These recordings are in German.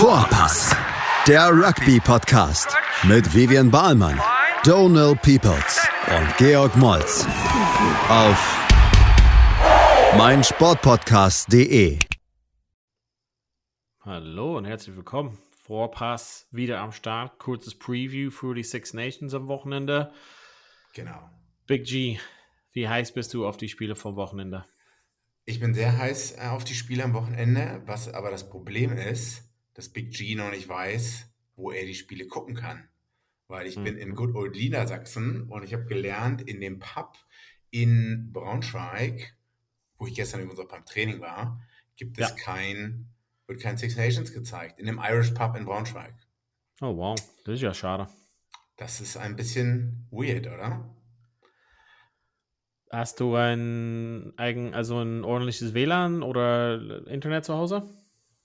Vorpass, der Rugby-Podcast mit Vivian Bahlmann, Donal Peoples und Georg Moltz auf meinsportpodcast.de. Hallo und herzlich willkommen. Vorpass wieder am Start. Kurzes Preview für die Six Nations am Wochenende. Genau. Big G, wie heiß bist du auf die Spiele vom Wochenende? Ich bin sehr heiß äh, auf die Spiele am Wochenende, was aber das Problem ist, dass Big G noch nicht weiß, wo er die Spiele gucken kann. Weil ich bin in Mhm. Good Old Niedersachsen und ich habe gelernt, in dem Pub in Braunschweig, wo ich gestern übrigens auch beim Training war, gibt es Ja. kein, wird kein Six Nations gezeigt. In dem Irish Pub in Braunschweig. Oh wow, das ist ja schade. Das ist ein bisschen weird, oder? Hast du ein eigen, also ein ordentliches WLAN oder Internet zu Hause?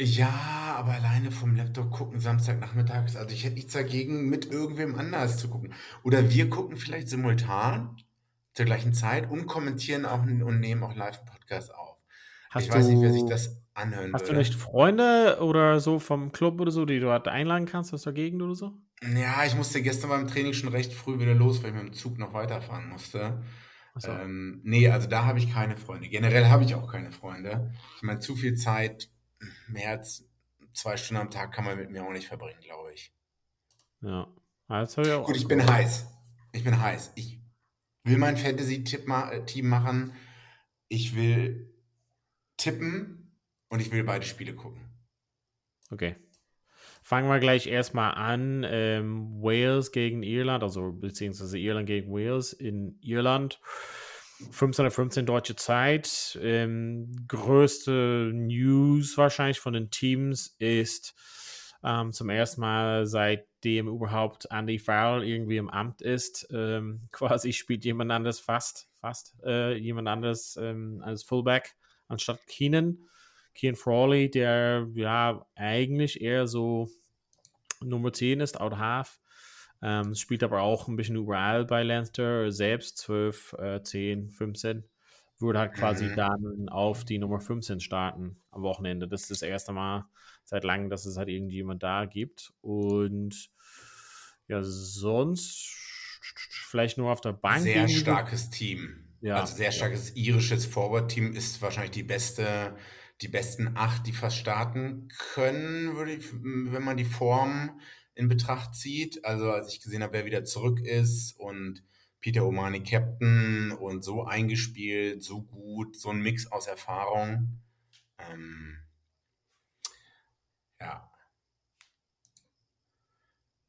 Ja, aber alleine vom Laptop gucken Samstagnachmittags. Also ich hätte nichts dagegen, mit irgendwem anders zu gucken. Oder wir gucken vielleicht simultan zur gleichen Zeit und kommentieren auch und nehmen auch live einen Podcast auf. Hast ich weiß nicht, wer sich du- das anhören Hast du würde. nicht Freunde oder so vom Club oder so, die du halt einladen kannst, was dagegen oder so? Ja, ich musste gestern beim Training schon recht früh wieder los, weil ich mit dem Zug noch weiterfahren musste. So. Ähm, nee, also da habe ich keine Freunde. Generell habe ich auch keine Freunde. Ich meine, zu viel Zeit, mehr als zwei Stunden am Tag kann man mit mir auch nicht verbringen, glaube ich. Ja. Das ich auch Gut, ich bin heiß. Ich bin heiß. Ich will mein Fantasy-Team machen. Ich will tippen und ich will beide Spiele gucken. Okay. Fangen wir gleich erstmal an. Ähm, Wales gegen Irland, also beziehungsweise Irland gegen Wales in Irland. 15.15 deutsche Zeit. Ähm, größte News wahrscheinlich von den Teams ist ähm, zum ersten Mal seitdem überhaupt Andy Farrell irgendwie im Amt ist. Ähm, quasi spielt jemand anderes fast, fast äh, jemand anderes ähm, als Fullback anstatt Keenan. Kian Frawley, der ja eigentlich eher so Nummer 10 ist, out half. Ähm, spielt aber auch ein bisschen überall bei Leinster, selbst 12, äh, 10, 15. Würde halt quasi Mhm. dann auf die Nummer 15 starten am Wochenende. Das ist das erste Mal seit langem, dass es halt irgendjemand da gibt. Und ja, sonst vielleicht nur auf der Bank. Sehr starkes Team. Ja, Also sehr starkes irisches Forward-Team ist wahrscheinlich die beste, die besten acht, die fast starten können, würde ich, wenn man die Form in Betracht zieht. Also als ich gesehen habe, wer wieder zurück ist und Peter Omani Captain und so eingespielt, so gut, so ein Mix aus Erfahrung. Ähm, ja.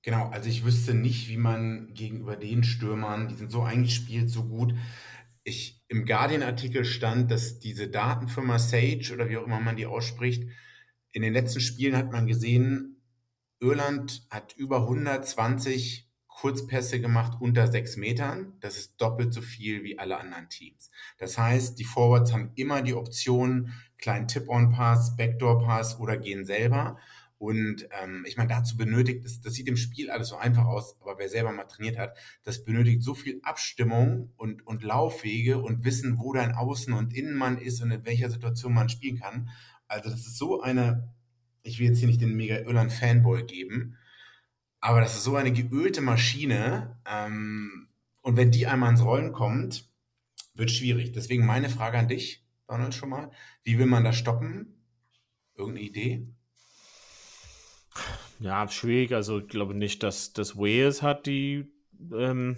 Genau, also ich wüsste nicht, wie man gegenüber den Stürmern, die sind so eingespielt, so gut. Ich, Im Guardian-Artikel stand, dass diese Datenfirma Sage oder wie auch immer man die ausspricht, in den letzten Spielen hat man gesehen, Irland hat über 120 Kurzpässe gemacht unter sechs Metern. Das ist doppelt so viel wie alle anderen Teams. Das heißt, die Forwards haben immer die Option, kleinen Tip-on-Pass, Backdoor-Pass oder gehen selber. Und ähm, ich meine, dazu benötigt es, das sieht im Spiel alles so einfach aus, aber wer selber mal trainiert hat, das benötigt so viel Abstimmung und, und Laufwege und Wissen, wo dein Außen- und Innenmann ist und in welcher Situation man spielen kann. Also das ist so eine, ich will jetzt hier nicht den mega Irland-Fanboy geben, aber das ist so eine geölte Maschine. Ähm, und wenn die einmal ins Rollen kommt, wird schwierig. Deswegen meine Frage an dich, Donald, schon mal. Wie will man das stoppen? Irgendeine Idee? Ja, schwierig. Also ich glaube nicht, dass das Wales hat die, ähm,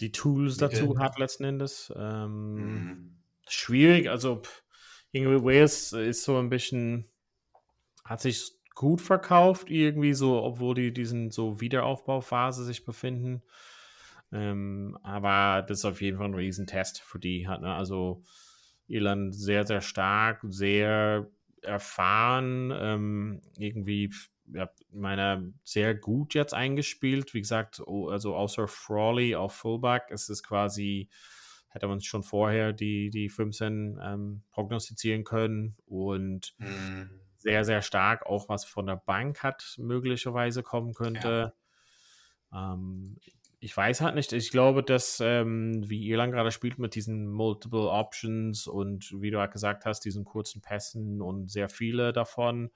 die Tools Mittel. dazu hat letzten Endes. Ähm, Mhm. Schwierig. Also irgendwie Wales ist so ein bisschen, hat sich gut verkauft irgendwie so, obwohl die diesen so Wiederaufbauphase sich befinden. Ähm, aber das ist auf jeden Fall ein Riesentest für die. Hat, ne? Also Irland sehr, sehr stark, sehr erfahren, ähm, irgendwie, ja, meine, sehr gut jetzt eingespielt. Wie gesagt, also außer Frawley auf Fullback ist es quasi, hätte man schon vorher die, die 15 ähm, prognostizieren können und Mhm. Sehr, sehr stark, auch was von der Bank hat möglicherweise kommen könnte. Ähm, ich weiß halt nicht. Ich glaube, dass, ähm, wie Irland gerade spielt mit diesen Multiple Options und wie du halt gesagt hast, diesen kurzen Pässen und sehr viele davon,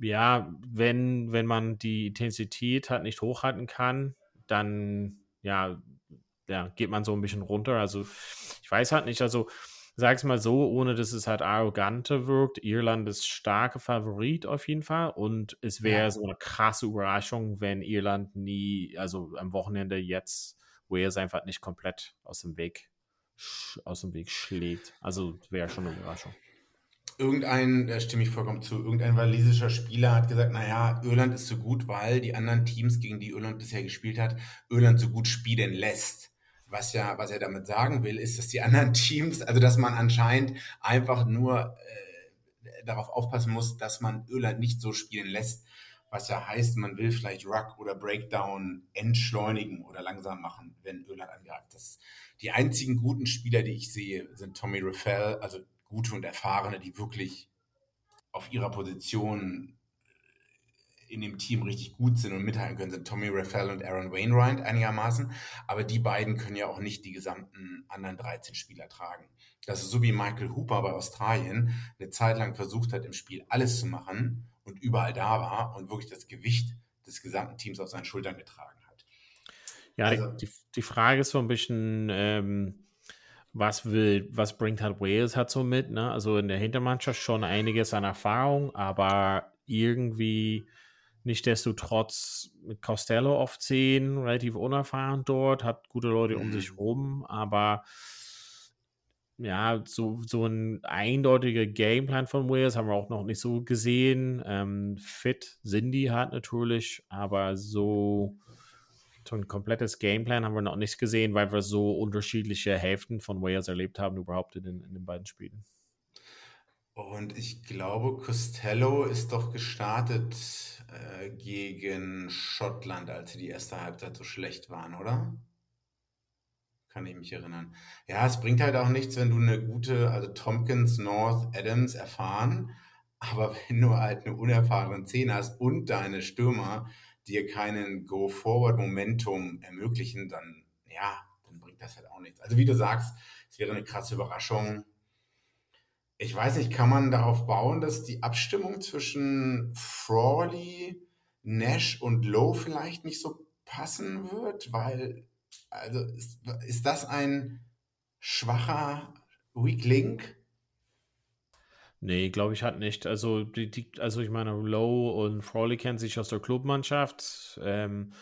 ja, wenn, wenn man die Intensität halt nicht hochhalten kann, dann ja, ja, geht man so ein bisschen runter. Also ich weiß halt nicht, also sag's mal so, ohne dass es halt arrogante wirkt, Irland ist starke Favorit auf jeden Fall und es wäre ja. so eine krasse Überraschung, wenn Irland nie, also am Wochenende jetzt Wales einfach nicht komplett aus dem Weg aus dem Weg schlägt. Also wäre schon eine Überraschung. Irgendein, da stimme ich vollkommen zu, irgendein walisischer Spieler hat gesagt, naja, Irland ist so gut, weil die anderen Teams, gegen die Irland bisher gespielt hat, Irland so gut spielen lässt. Was ja, was er damit sagen will, ist, dass die anderen Teams, also dass man anscheinend einfach nur äh, darauf aufpassen muss, dass man Irland nicht so spielen lässt, was ja heißt, man will vielleicht Ruck oder Breakdown entschleunigen oder langsam machen, wenn Irland angreift. Das, die einzigen guten Spieler, die ich sehe, sind Tommy Raffel, also gute und erfahrene, die wirklich auf ihrer Position in dem Team richtig gut sind und mithalten können, sind Tommy Raffel und Aaron Wainwright einigermaßen. Aber die beiden können ja auch nicht die gesamten anderen 13 Spieler tragen. Das ist so wie Michael Hooper bei Australien eine Zeit lang versucht hat, im Spiel alles zu machen und überall da war und wirklich das Gewicht des gesamten Teams auf seinen Schultern getragen hat. Ja, also, die, die Frage ist so ein bisschen, ähm, was will, was bringt halt Wales halt so mit, ne? Also in der Hintermannschaft schon einiges an Erfahrung, aber irgendwie Nichtsdestotrotz mit Costello auf 10, relativ unerfahren dort, hat gute Leute mhm. um sich mhm. rum, aber ja, so, so ein eindeutiger Gameplan von Wales haben wir auch noch nicht so gesehen. Ähm, fit sind die halt natürlich, aber so, so ein komplettes Gameplan haben wir noch nicht gesehen, weil wir so unterschiedliche Hälften von Wales erlebt haben, überhaupt in den, in den beiden Spielen. Und ich glaube, Costello ist doch gestartet äh, gegen Schottland, als sie die erste Halbzeit so schlecht waren, oder? Kann ich mich erinnern. Ja, es bringt halt auch nichts, wenn du eine gute, also Tompkins, North, Adams erfahren, aber wenn du halt eine unerfahrene 10 hast und deine Stürmer dir keinen Go-Forward-Momentum ermöglichen, dann ja, dann bringt das halt auch nichts. Also wie du sagst, es wäre eine krasse Überraschung, ich weiß nicht, kann man darauf bauen, dass die Abstimmung zwischen Frawley, Nash und Lowe vielleicht nicht so passen wird? Weil, also ist, ist das ein schwacher Weak Link? Nee, glaube ich halt nicht. Also, die, die, also ich meine, Lowe und Frawley kennen sich aus der Clubmannschaft. Ähm,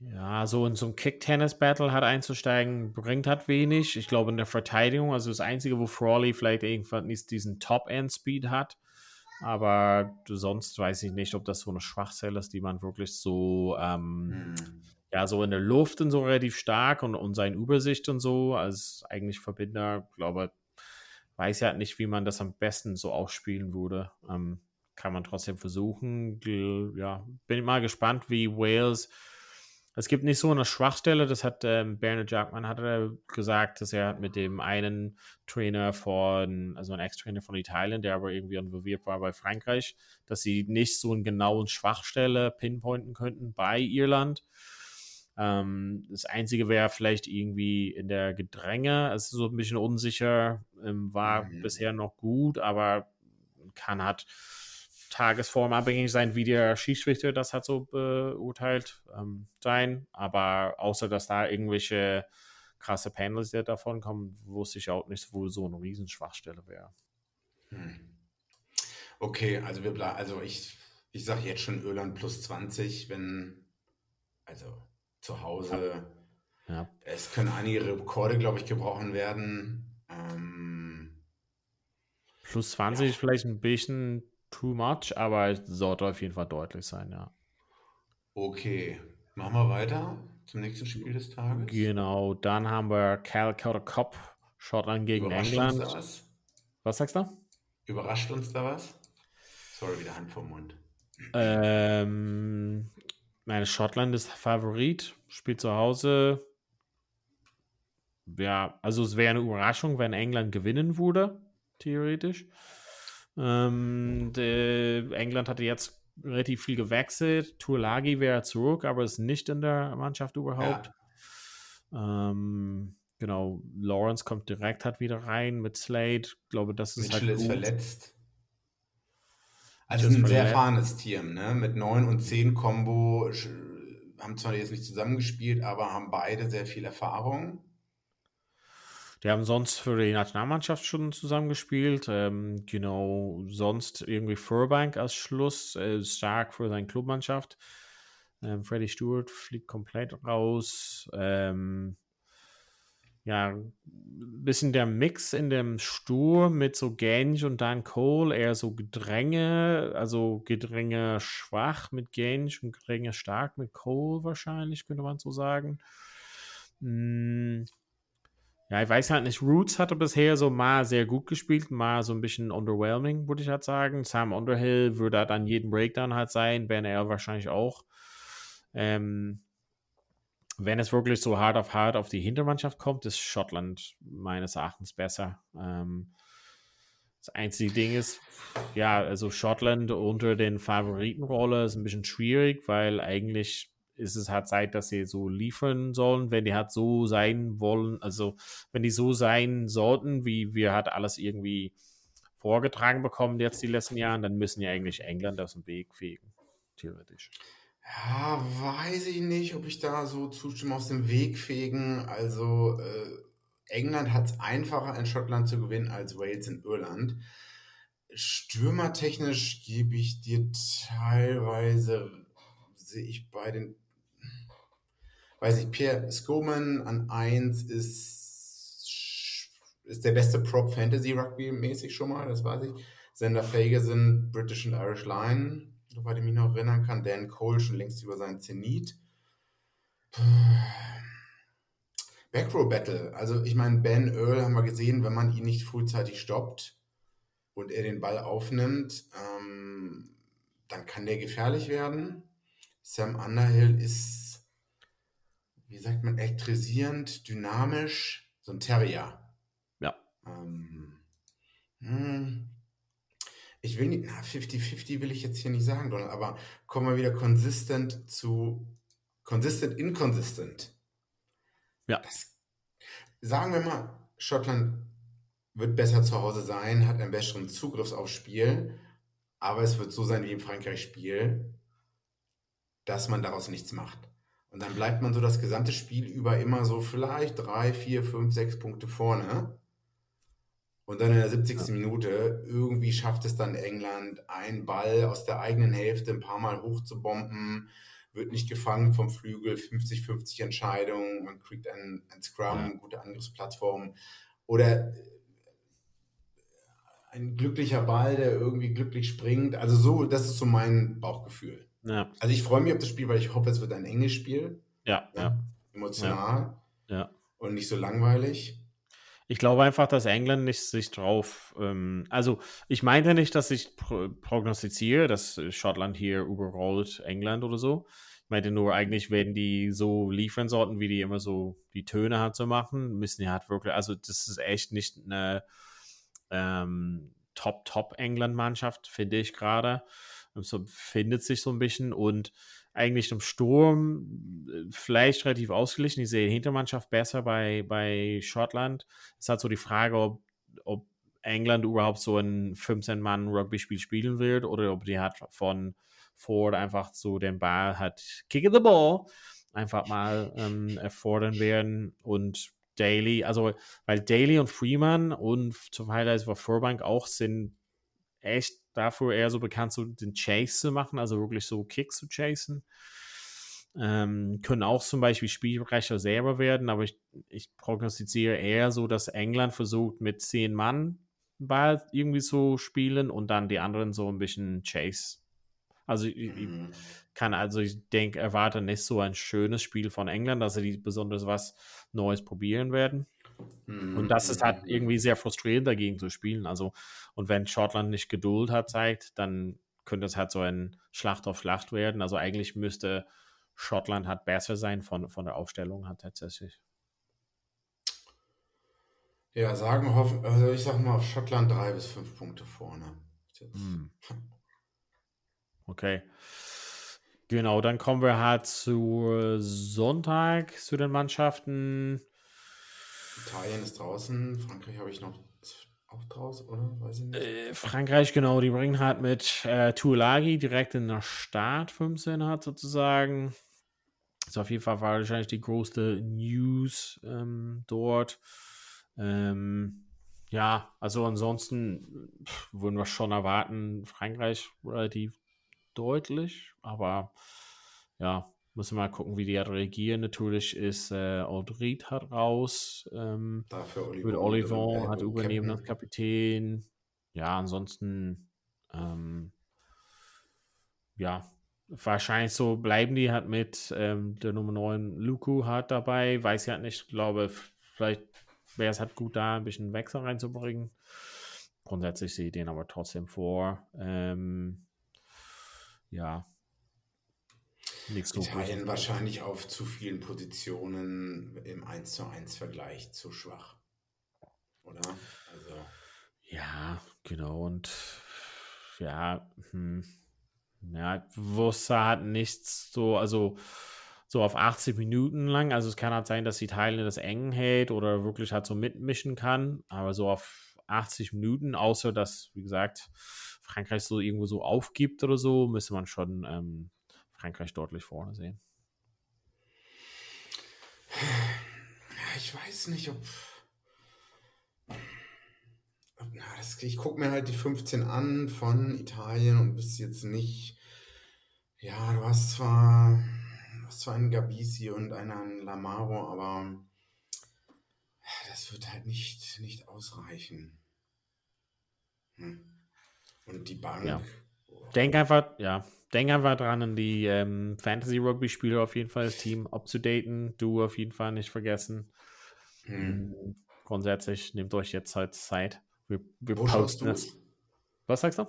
ja, so in so ein Kick-Tennis-Battle hat einzusteigen, bringt halt wenig. Ich glaube, in der Verteidigung, also das Einzige, wo Frawley vielleicht irgendwann nicht diesen Top-End-Speed hat. Aber sonst weiß ich nicht, ob das so eine Schwachstelle ist, die man wirklich so, ähm, hm. ja, so in der Luft und so relativ stark und, und seine Übersicht und so, als eigentlich Verbinder, glaube weiß ja nicht, wie man das am besten so ausspielen würde. Ähm, kann man trotzdem versuchen. Ja, bin mal gespannt, wie Wales es gibt nicht so eine Schwachstelle, das hat ähm, Bernard Jackman hat er gesagt, dass er mit dem einen Trainer von, also ein Ex-Trainer von Italien, der aber irgendwie involviert war bei Frankreich, dass sie nicht so eine genauen Schwachstelle pinpointen könnten bei Irland. Ähm, das Einzige wäre vielleicht irgendwie in der Gedränge, es ist so ein bisschen unsicher, ähm, war mhm. bisher noch gut, aber kann hat Tagesform abhängig sein, wie der Schiedsrichter das hat so beurteilt ähm, sein. Aber außer dass da irgendwelche krasse Panels davon kommen, wusste ich auch nicht, wo so eine Riesenschwachstelle wäre. Hm. Okay, also wir bleiben, also ich, ich sage jetzt schon Irland plus 20, wenn, also zu Hause, ja. Ja. es können einige Rekorde, glaube ich, gebrochen werden. Ähm, plus 20 ja. ist vielleicht ein bisschen too much, aber es sollte auf jeden Fall deutlich sein, ja. Okay, machen wir weiter zum nächsten Spiel des Tages. Genau, dann haben wir Calcutta Cup, Schottland gegen Überrascht England. Uns da was? was sagst du? Überrascht uns da was? Sorry, wieder Hand vom Mund. Ähm, meine Schottland ist Favorit, spielt zu Hause. Ja, also es wäre eine Überraschung, wenn England gewinnen würde, theoretisch. Ähm, England hatte jetzt relativ viel gewechselt. Turlagi wäre zurück, aber ist nicht in der Mannschaft überhaupt. Ja. Ähm, genau, Lawrence kommt direkt halt wieder rein mit Slade. Ich glaube, das ist Mitchell halt. Mitchell ist verletzt. Also ein sehr erfahrenes Team, ne? Mit 9 und 10 Combo haben zwar jetzt nicht zusammengespielt, aber haben beide sehr viel Erfahrung. Die haben sonst für die Nationalmannschaft schon zusammengespielt. Ähm, genau, sonst irgendwie Furbank als Schluss, äh, stark für seine Clubmannschaft. Ähm, Freddy Stewart fliegt komplett raus. Ähm, ja, ein bisschen der Mix in dem Sturm mit so Genge und Dan Cole, eher so Gedränge, also Gedränge schwach mit Genge und Gedränge stark mit Cole wahrscheinlich, könnte man so sagen. Ja, ich weiß halt nicht, Roots hatte bisher so mal sehr gut gespielt, mal so ein bisschen underwhelming, würde ich halt sagen. Sam Underhill würde halt an jedem Breakdown halt sein, Ben L wahrscheinlich auch. Ähm, wenn es wirklich so hart auf hart auf die Hintermannschaft kommt, ist Schottland meines Erachtens besser. Ähm, das einzige Ding ist, ja, also Schottland unter den Favoritenrolle ist ein bisschen schwierig, weil eigentlich ist es halt Zeit, dass sie so liefern sollen, wenn die halt so sein wollen, also wenn die so sein sollten, wie wir halt alles irgendwie vorgetragen bekommen jetzt die letzten Jahre, dann müssen ja eigentlich England aus dem Weg fegen, theoretisch. Ja, weiß ich nicht, ob ich da so zustimme aus dem Weg fegen. Also äh, England hat es einfacher in Schottland zu gewinnen als Wales in Irland. Stürmertechnisch gebe ich dir teilweise, sehe ich bei den, weiß ich, Pierre Skoman an 1 ist, ist der beste Prop Fantasy Rugby mäßig schon mal, das weiß ich. Sender sind British and Irish Line soweit ich mich noch erinnern kann. Dan Cole schon längst über seinen Zenit. Backrow Battle. Also ich meine, Ben Earl haben wir gesehen, wenn man ihn nicht frühzeitig stoppt und er den Ball aufnimmt, ähm, dann kann der gefährlich werden. Sam Underhill ist, wie sagt man, elektrisierend, dynamisch, so ein Terrier. Ja. Ähm, hm, ich will nicht, na, 50-50 will ich jetzt hier nicht sagen, Donald, aber kommen wir wieder konsistent zu consistent, inconsistent. Ja. Das, sagen wir mal, Schottland wird besser zu Hause sein, hat einen besseren Zugriff aufs Spiel, aber es wird so sein wie im Frankreich-Spiel, dass man daraus nichts macht. Und dann bleibt man so das gesamte Spiel über immer so vielleicht drei, vier, fünf, sechs Punkte vorne. Und dann in der 70. Ja. Minute irgendwie schafft es dann England, einen Ball aus der eigenen Hälfte ein paar Mal hochzubomben, wird nicht gefangen vom Flügel, 50-50 Entscheidung, man kriegt einen, einen Scrum, ja. gute Angriffsplattform. Oder äh, ein glücklicher Ball, der irgendwie glücklich springt. Also so, das ist so mein Bauchgefühl. Ja. Also ich freue mich auf das Spiel, weil ich hoffe, es wird ein enges Spiel. Ja, ja. Emotional. Ja. Und nicht so langweilig. Ich glaube einfach, dass England nicht sich drauf. Ähm, also, ich meinte nicht, dass ich pro prognostiziere, dass Schottland hier überrollt England oder so. Ich meinte nur, eigentlich, wenn die so liefern sollten, wie die immer so die Töne hat zu machen, müssen die halt wirklich. Also, das ist echt nicht eine ähm, Top-Top-England-Mannschaft, finde ich gerade. So findet sich so ein bisschen und eigentlich im Sturm äh, vielleicht relativ ausgeglichen. Ich sehe die Hintermannschaft besser bei, bei Schottland. Es ist halt so die Frage, ob, ob England überhaupt so ein 15-Mann-Rugby-Spiel spielen wird oder ob die halt von Ford einfach so den Ball hat, kick the ball, einfach mal ähm, erfordern werden und Daly, also weil Daly und Freeman und zum Highlights war Furbank auch sind echt dafür eher so bekannt, so den Chase zu machen, also wirklich so Kicks zu chasen. Ähm, können auch zum Beispiel Spielbrecher selber werden, aber ich, ich prognostiziere eher so, dass England versucht mit zehn Mann Ball irgendwie so spielen und dann die anderen so ein bisschen Chase. Also ich, mhm. kann also ich denke, erwarte nicht so ein schönes Spiel von England, dass sie besonders was Neues probieren werden. Und das ist halt mhm. irgendwie sehr frustrierend dagegen zu spielen. Also, und wenn Schottland nicht Geduld hat, zeigt, dann könnte es halt so ein Schlacht auf Schlacht werden. Also eigentlich müsste Schottland halt besser sein von, von der Aufstellung halt tatsächlich. Ja, sagen hoffen, also ich sag mal Schottland drei bis fünf Punkte vorne. Hm. Okay. Genau, dann kommen wir halt zu Sonntag, zu den Mannschaften. Italien ist draußen, Frankreich habe ich noch auch draus, oder? Weiß ich nicht. Äh, Frankreich, genau, die bringen halt mit äh, Tuolagi direkt in der Start 15 hat sozusagen. Ist auf jeden Fall wahrscheinlich die größte News ähm, dort. Ähm, ja, also ansonsten pff, würden wir schon erwarten, Frankreich relativ deutlich, aber ja, müssen wir mal gucken, wie die reagieren. Natürlich ist äh, Audrit hat raus, ähm, Dafür mit Oliver, Olivon hat übernehmen als. Kapitän. Ja, ansonsten, ähm, ja, wahrscheinlich so bleiben die halt mit ähm, der Nummer 9 Luku hat dabei. Weiß ich halt nicht, Ich glaube, vielleicht wäre es halt gut, da ein bisschen Wechsel reinzubringen. Grundsätzlich sehe ich den aber trotzdem vor. Ähm, ja. Nichts Italien wahrscheinlich auf zu vielen Positionen im 1 zu 1 Vergleich zu schwach. Oder? Also, Ja, genau. Und ja, hm, ja, Wurster hat nichts so, also so auf 80 Minuten lang. Also es kann halt sein, dass Italien das eng hält oder wirklich halt so mitmischen kann. Aber so auf 80 Minuten, außer dass, wie gesagt, Frankreich so irgendwo so aufgibt oder so, müsste man schon ähm, Frankreich deutlich vorne sehen. ich weiß nicht, ob. na, das, ich gucke mir halt die 15 an von Italien und wüsste jetzt nicht. Ja, du hast zwar, du hast zwar einen Gabisi und einen Lamaro, aber das wird halt nicht, nicht ausreichen. Hm. Und die Bank. Ja. Denk einfach, ja, denk einfach dran, an die ähm, Fantasy-Rugby-Spieler auf jeden Fall, das Team abzudaten. Du auf jeden Fall nicht vergessen. Hm. Mhm. Grundsätzlich nehmt euch jetzt halt Zeit. Wir, wir Wo schaust du? es. Was sagst du?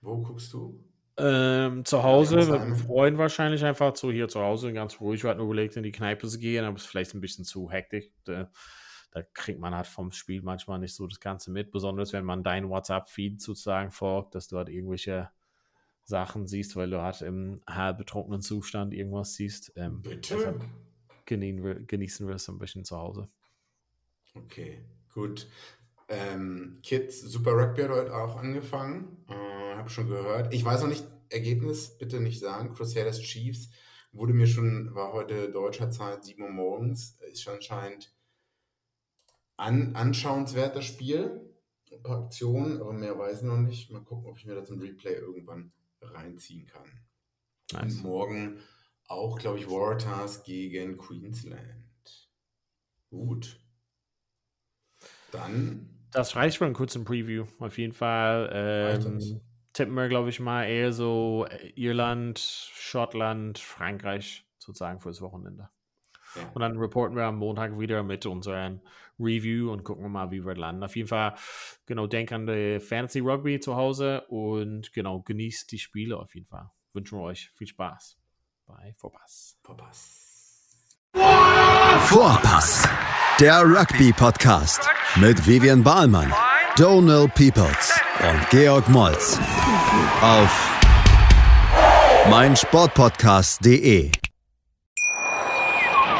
Wo guckst du? Ähm, zu Hause, mit heim. Freunden wahrscheinlich einfach so hier zu Hause, ganz ruhig. Ich hatte nur überlegt, in die Kneipe zu gehen, aber es ist vielleicht ein bisschen zu hektisch. Da, da kriegt man halt vom Spiel manchmal nicht so das Ganze mit, besonders wenn man dein WhatsApp-Feed sozusagen folgt, dass du halt irgendwelche Sachen siehst, weil du halt im halb betrunkenen Zustand irgendwas siehst. Ähm, Bitte? wir, genießen wir es ein bisschen zu Hause. Okay, gut. Ähm, Kids, Super Rugby hat heute auch angefangen. Äh, habe schon gehört. Ich weiß noch nicht, Ergebnis bitte nicht sagen. Crusaders Chiefs wurde mir schon, war heute deutscher Zeit 7 Uhr morgens. Ist schon anscheinend an, anschauenswert das Spiel. Ein paar Aktionen, aber mehr weiß ich noch nicht. Mal gucken, ob ich mir das im Replay irgendwann reinziehen kann. Nice. Und morgen auch, glaube ich, Waratahs gegen Queensland. Gut. Dann Das reicht für einen kurzen Preview. Auf jeden Fall ähm, tippen wir, glaube ich, mal eher so Irland, Schottland, Frankreich sozusagen fürs Wochenende. Ja. Und dann reporten wir am Montag wieder mit unserem Review und gucken wir mal, wie wir landen. Auf jeden Fall, genau, denk an die Fantasy Rugby zu Hause und genau, genießt die Spiele auf jeden Fall. Wünschen wir euch viel Spaß bei Vorpass. Papas. Vorpass, der Rugby-Podcast mit Vivian Bahlmann, Donal Peoples und Georg Moltz auf meinsportpodcast.de.